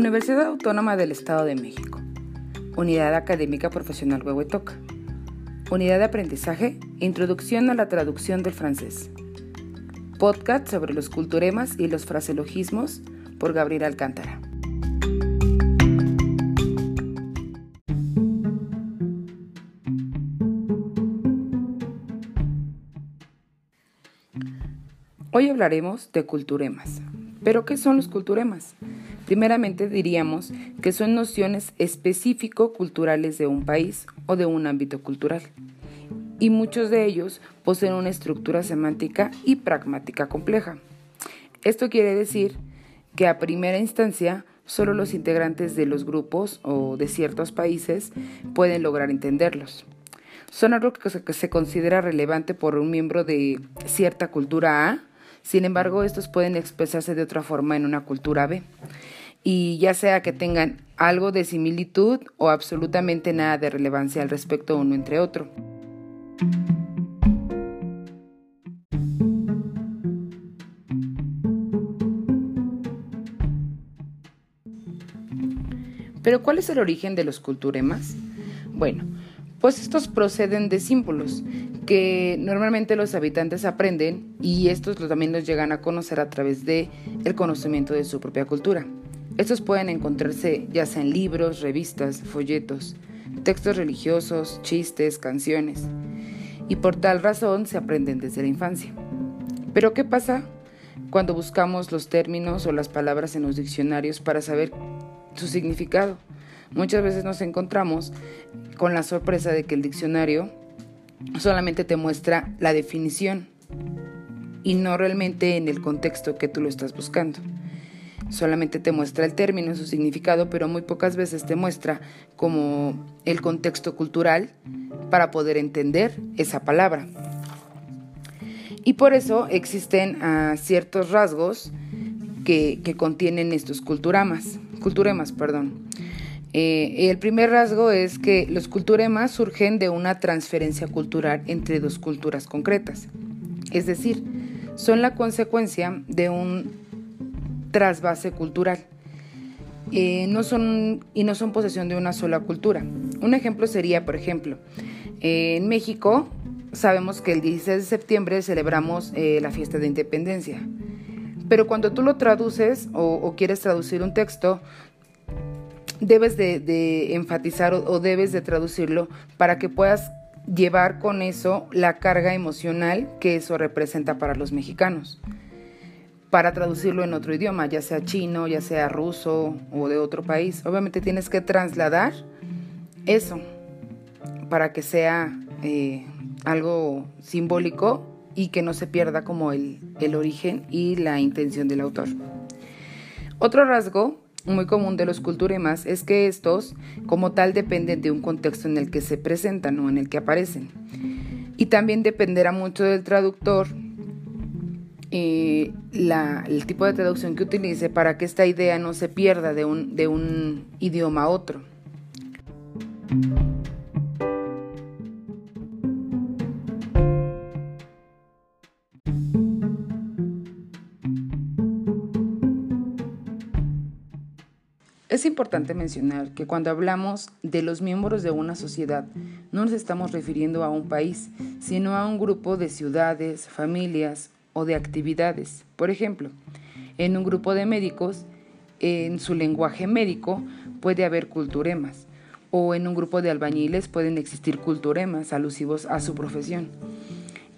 Universidad Autónoma del Estado de México. Unidad Académica Profesional Huehuetoca. Unidad de Aprendizaje, Introducción a la Traducción del Francés. Podcast sobre los culturemas y los fraseologismos por Gabriel Alcántara. Hoy hablaremos de culturemas. ¿Pero qué son los culturemas? Primeramente diríamos que son nociones específico-culturales de un país o de un ámbito cultural, y muchos de ellos poseen una estructura semántica y pragmática compleja. Esto quiere decir que a primera instancia solo los integrantes de los grupos o de ciertos países pueden lograr entenderlos. Son algo que se considera relevante por un miembro de cierta cultura A sin embargo, estos pueden expresarse de otra forma en una cultura B, y ya sea que tengan algo de similitud o absolutamente nada de relevancia al respecto uno entre otro. Pero ¿cuál es el origen de los culturemas? Bueno, pues estos proceden de símbolos que normalmente los habitantes aprenden y estos también los llegan a conocer a través de el conocimiento de su propia cultura. Estos pueden encontrarse ya sea en libros, revistas, folletos, textos religiosos, chistes, canciones, y por tal razón se aprenden desde la infancia. Pero ¿qué pasa cuando buscamos los términos o las palabras en los diccionarios para saber su significado? Muchas veces nos encontramos con la sorpresa de que el diccionario solamente te muestra la definición y no realmente en el contexto que tú lo estás buscando. Solamente te muestra el término, su significado, pero muy pocas veces te muestra como el contexto cultural para poder entender esa palabra. Y por eso existen ah, ciertos rasgos que, contienen estos culturamas, culturemas, perdón. Eh, el primer rasgo es que los culturemas surgen de una transferencia cultural entre dos culturas concretas, es decir, son la consecuencia de un trasvase cultural. Eh, no son, y no son posesión de una sola cultura. Un ejemplo sería, por ejemplo, en México sabemos que el 16 de septiembre celebramos eh, la fiesta de independencia. Pero cuando tú lo traduces o, quieres traducir un texto, debes de, enfatizar o, debes de traducirlo para que puedas llevar con eso la carga emocional que eso representa para los mexicanos. Para traducirlo en otro idioma, ya sea chino, ya sea ruso o de otro país. Obviamente tienes que trasladar eso para que sea eh, algo simbólico y que no se pierda como el, el origen y la intención del autor. Otro rasgo muy común de los culturemas es que estos, como tal, dependen de un contexto en el que se presentan o en el que aparecen. Y también dependerá mucho del traductor eh, el tipo de traducción que utilice para que esta idea no se pierda de un, de un idioma a otro. Es importante mencionar que cuando hablamos de los miembros de una sociedad, no nos estamos refiriendo a un país, sino a un grupo de ciudades, familias o de actividades. Por ejemplo, en un grupo de médicos, en su lenguaje médico puede haber culturemas, o en un grupo de albañiles pueden existir culturemas alusivos a su profesión.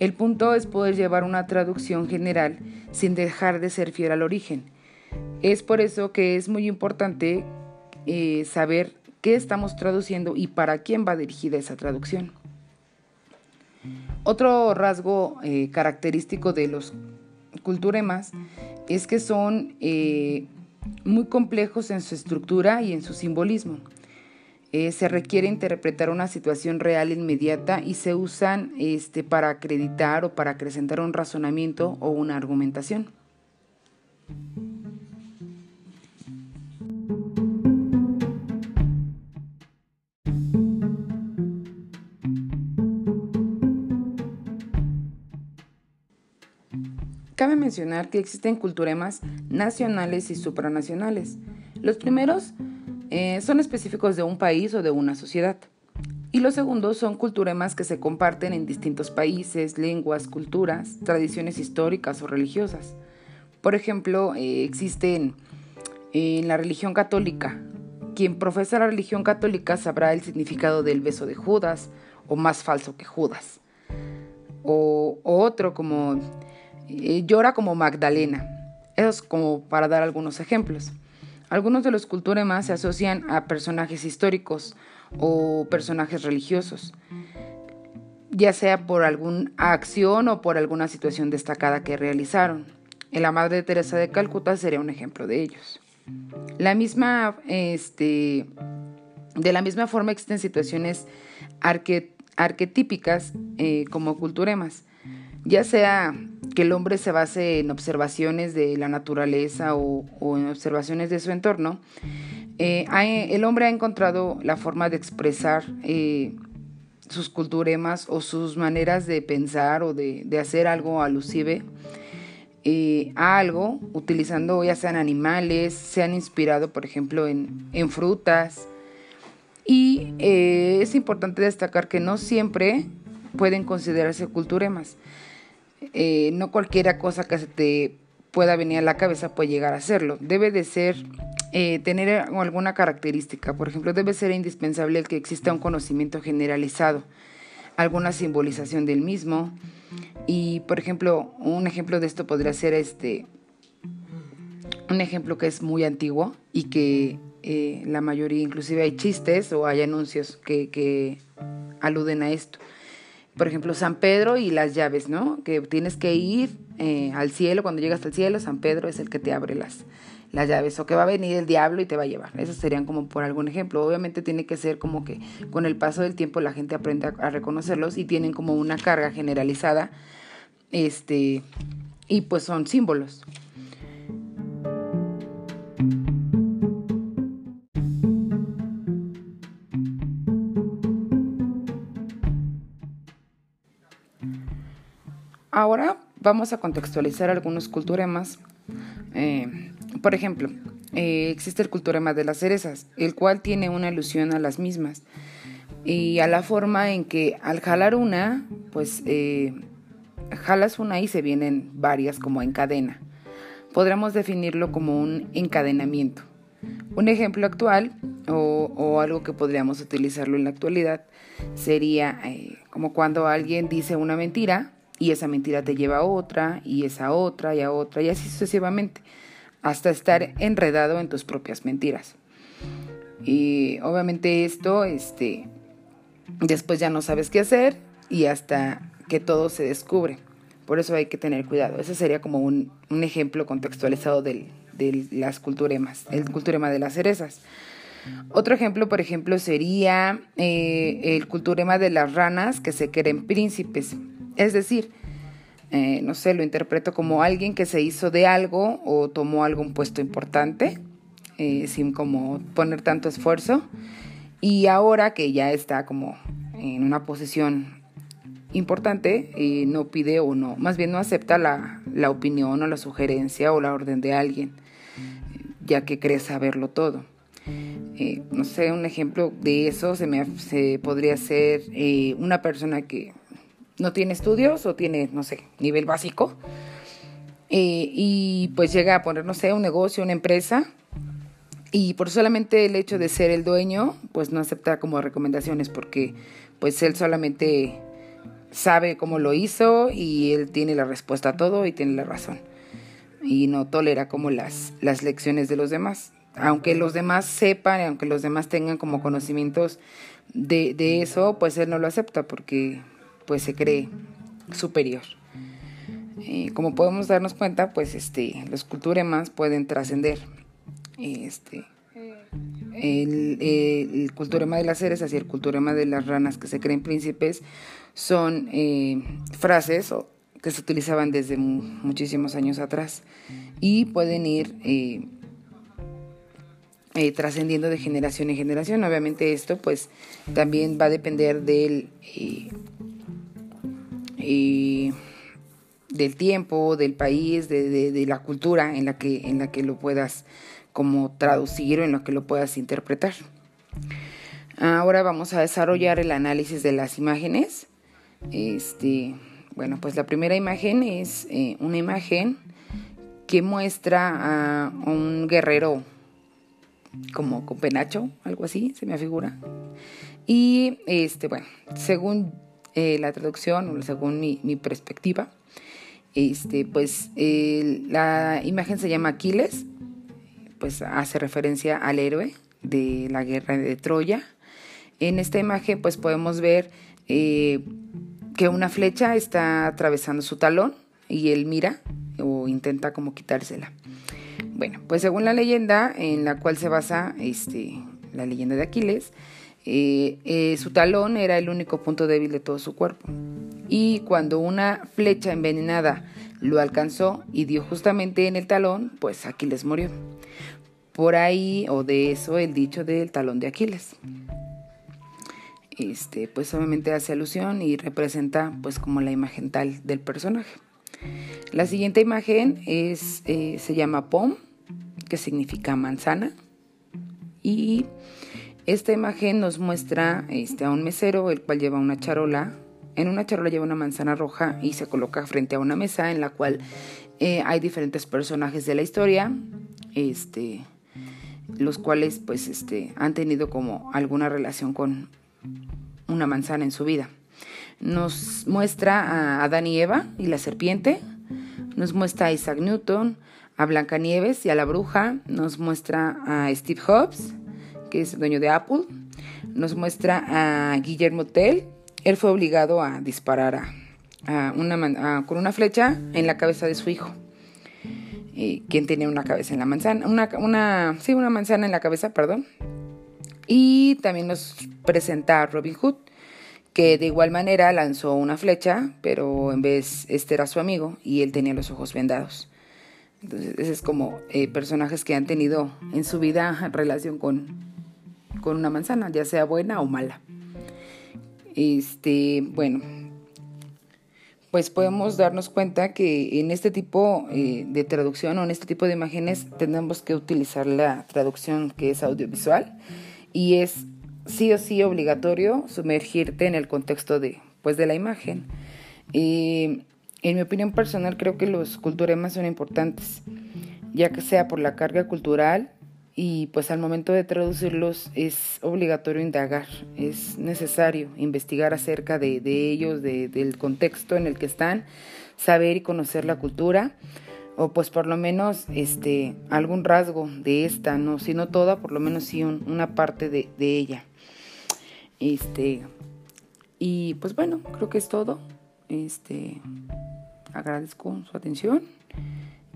El punto es poder llevar una traducción general sin dejar de ser fiel al origen es por eso que es muy importante eh, saber qué estamos traduciendo y para quién va dirigida esa traducción. Otro rasgo eh, característico de los culturemas es que son eh, muy complejos en su estructura y en su simbolismo. se requiere interpretar una situación real inmediata y se usan este, para acreditar o para acrecentar un razonamiento o una argumentación. Mencionar que existen culturemas nacionales y supranacionales. Los primeros eh, son específicos de un país o de una sociedad. Y los segundos son culturemas que se comparten en distintos países, lenguas, culturas, tradiciones históricas o religiosas. Por ejemplo, eh, existen en la religión católica. Quien profesa la religión católica sabrá el significado del beso de Judas o más falso que Judas. O, otro como llora como Magdalena. Eso es como para dar algunos ejemplos. Algunos de los culturemas se asocian a personajes históricos o personajes religiosos, ya sea por alguna acción o por alguna situación destacada que realizaron. La Madre Teresa de Calcuta sería un ejemplo de ellos. La misma, este, de la misma forma existen situaciones arquetípicas eh, como culturemas, ya sea que el hombre se base en observaciones de la naturaleza o, en observaciones de su entorno, eh, el hombre ha encontrado la forma de expresar eh, sus culturemas o sus maneras de pensar o de, hacer algo alusive eh, a algo, utilizando ya sean animales, se han inspirado, por ejemplo, en, en frutas. Y es importante destacar que no siempre pueden considerarse culturemas. Eh, no cualquiera cosa que se te pueda venir a la cabeza puede llegar a hacerlo. Debe de ser, eh, tener alguna característica. Por ejemplo, debe ser indispensable que exista un conocimiento generalizado, alguna simbolización del mismo. Y, por ejemplo, un ejemplo de esto podría ser este, un ejemplo que es muy antiguo y que eh, la mayoría, inclusive hay chistes o hay anuncios que aluden a esto por ejemplo, San Pedro y las llaves, ¿no? Que tienes que ir eh, al cielo, cuando llegas al cielo, San Pedro es el que te abre las, las llaves, o que va a venir el diablo y te va a llevar. Esos serían como por algún ejemplo. Obviamente tiene que ser como que con el paso del tiempo la gente aprende a, a reconocerlos y tienen como una carga generalizada, este, y pues son símbolos. Ahora vamos a contextualizar algunos culturemas. Eh, por ejemplo, eh, existe el culturema de las cerezas, el cual tiene una alusión a las mismas y a la forma en que al jalar una, pues eh, jalas una y se vienen varias como en cadena. Podríamos definirlo como un encadenamiento. Un ejemplo actual o, o algo que podríamos utilizarlo en la actualidad sería como cuando alguien dice una mentira y esa mentira te lleva a otra y esa otra y a otra y así sucesivamente hasta estar enredado en tus propias mentiras. Y obviamente esto, este, después ya no sabes qué hacer y hasta que todo se descubre. Por eso hay que tener cuidado. Ese sería como un, ejemplo contextualizado de las culturemas, el culturema de las cerezas. Otro ejemplo, por ejemplo, sería eh, el culturema de las ranas que se creen príncipes. Es decir, eh, no sé, lo interpreto como alguien que se hizo de algo o tomó algún puesto importante, eh, sin como poner tanto esfuerzo, y ahora que ya está como en una posición importante, eh, no pide o no, más bien no acepta la, la opinión o la sugerencia o la orden de alguien, ya que cree saberlo todo. no sé, un ejemplo de eso se me se podría ser una persona que no tiene estudios o tiene, no sé, nivel básico. Eh, y pues llega a poner, no sé, un negocio, una empresa. Y por solamente el hecho de ser el dueño, pues no acepta como recomendaciones porque pues él solamente sabe cómo lo hizo y él tiene la respuesta a todo y tiene la razón. Y no tolera como las, las lecciones de los demás. Aunque los demás sepan, aunque los demás tengan como conocimientos de, de eso, pues él no lo acepta porque pues se cree superior. Eh, como podemos darnos cuenta, pues este, los culturemas pueden trascender. Este, el, el, culturema de las cerezas y el culturema de las ranas que se creen príncipes son eh, frases que se utilizaban desde muchísimos años atrás y pueden ir eh, trascendiendo de generación en generación. Obviamente esto pues también va a depender del del tiempo, del país, de, de, la cultura en la, que, en la que lo puedas como traducir o en lo que lo puedas interpretar. Ahora vamos a desarrollar el análisis de las imágenes. Este, bueno, pues la primera imagen es eh, una imagen que muestra a un guerrero como con penacho, algo así, se me figura. Y este, bueno, según eh, la traducción, según mi, mi perspectiva, este, pues la imagen se llama Aquiles, pues hace referencia al héroe de la guerra de Troya. En esta imagen pues podemos ver eh, que una flecha está atravesando su talón y él mira o intenta como quitársela. Bueno, pues según la leyenda en la cual se basa este, la leyenda de Aquiles, eh, su talón era el único punto débil de todo su cuerpo. Y cuando una flecha envenenada lo alcanzó y dio justamente en el talón, pues Aquiles murió. Por ahí, o de eso, el dicho del talón de Aquiles. Este, pues obviamente hace alusión y representa pues como la imagen tal del personaje. La siguiente imagen es, eh, se llama Pom, que significa manzana. Y esta imagen nos muestra este, a un mesero, el cual lleva una charola. En una charola lleva una manzana roja y se coloca frente a una mesa en la cual eh, hay diferentes personajes de la historia, este, los cuales pues este, han tenido como alguna relación con una manzana en su vida. Nos muestra a Adán y Eva y la serpiente, nos muestra a Isaac Newton, a Blancanieves y a la bruja, nos muestra a Steve Jobs, que es el dueño de Apple, nos muestra a Guillermo Tell. Él fue obligado a disparar a, una, con una flecha en la cabeza de su hijo. quien tenía una cabeza en la manzana, una, una, sí, una manzana en la cabeza, perdón. Y también nos presenta a Robin Hood, que de igual manera lanzó una flecha, pero en vez este era su amigo y él tenía los ojos vendados. Entonces, ese es como eh, personajes que han tenido en su vida relación con, con una manzana, ya sea buena o mala. Este, bueno, pues podemos darnos cuenta que en este tipo eh, de traducción o en este tipo de imágenes tenemos que utilizar la traducción que es audiovisual y es sí o sí obligatorio sumergirte en el contexto de, pues, de la imagen. en mi opinión personal creo que los culturemas son importantes, ya que sea por la carga cultural y pues al momento de traducirlos es obligatorio indagar, es necesario investigar acerca de, ellos, del contexto en el que están, saber y conocer la cultura o pues por lo menos este algún rasgo de esta, no, si no toda, por lo menos sí una parte de, ella. Este y pues bueno, creo que es todo. Este agradezco su atención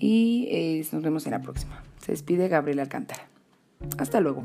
y eh, nos vemos en la próxima. Se despide Gabriel Alcántara. Hasta luego.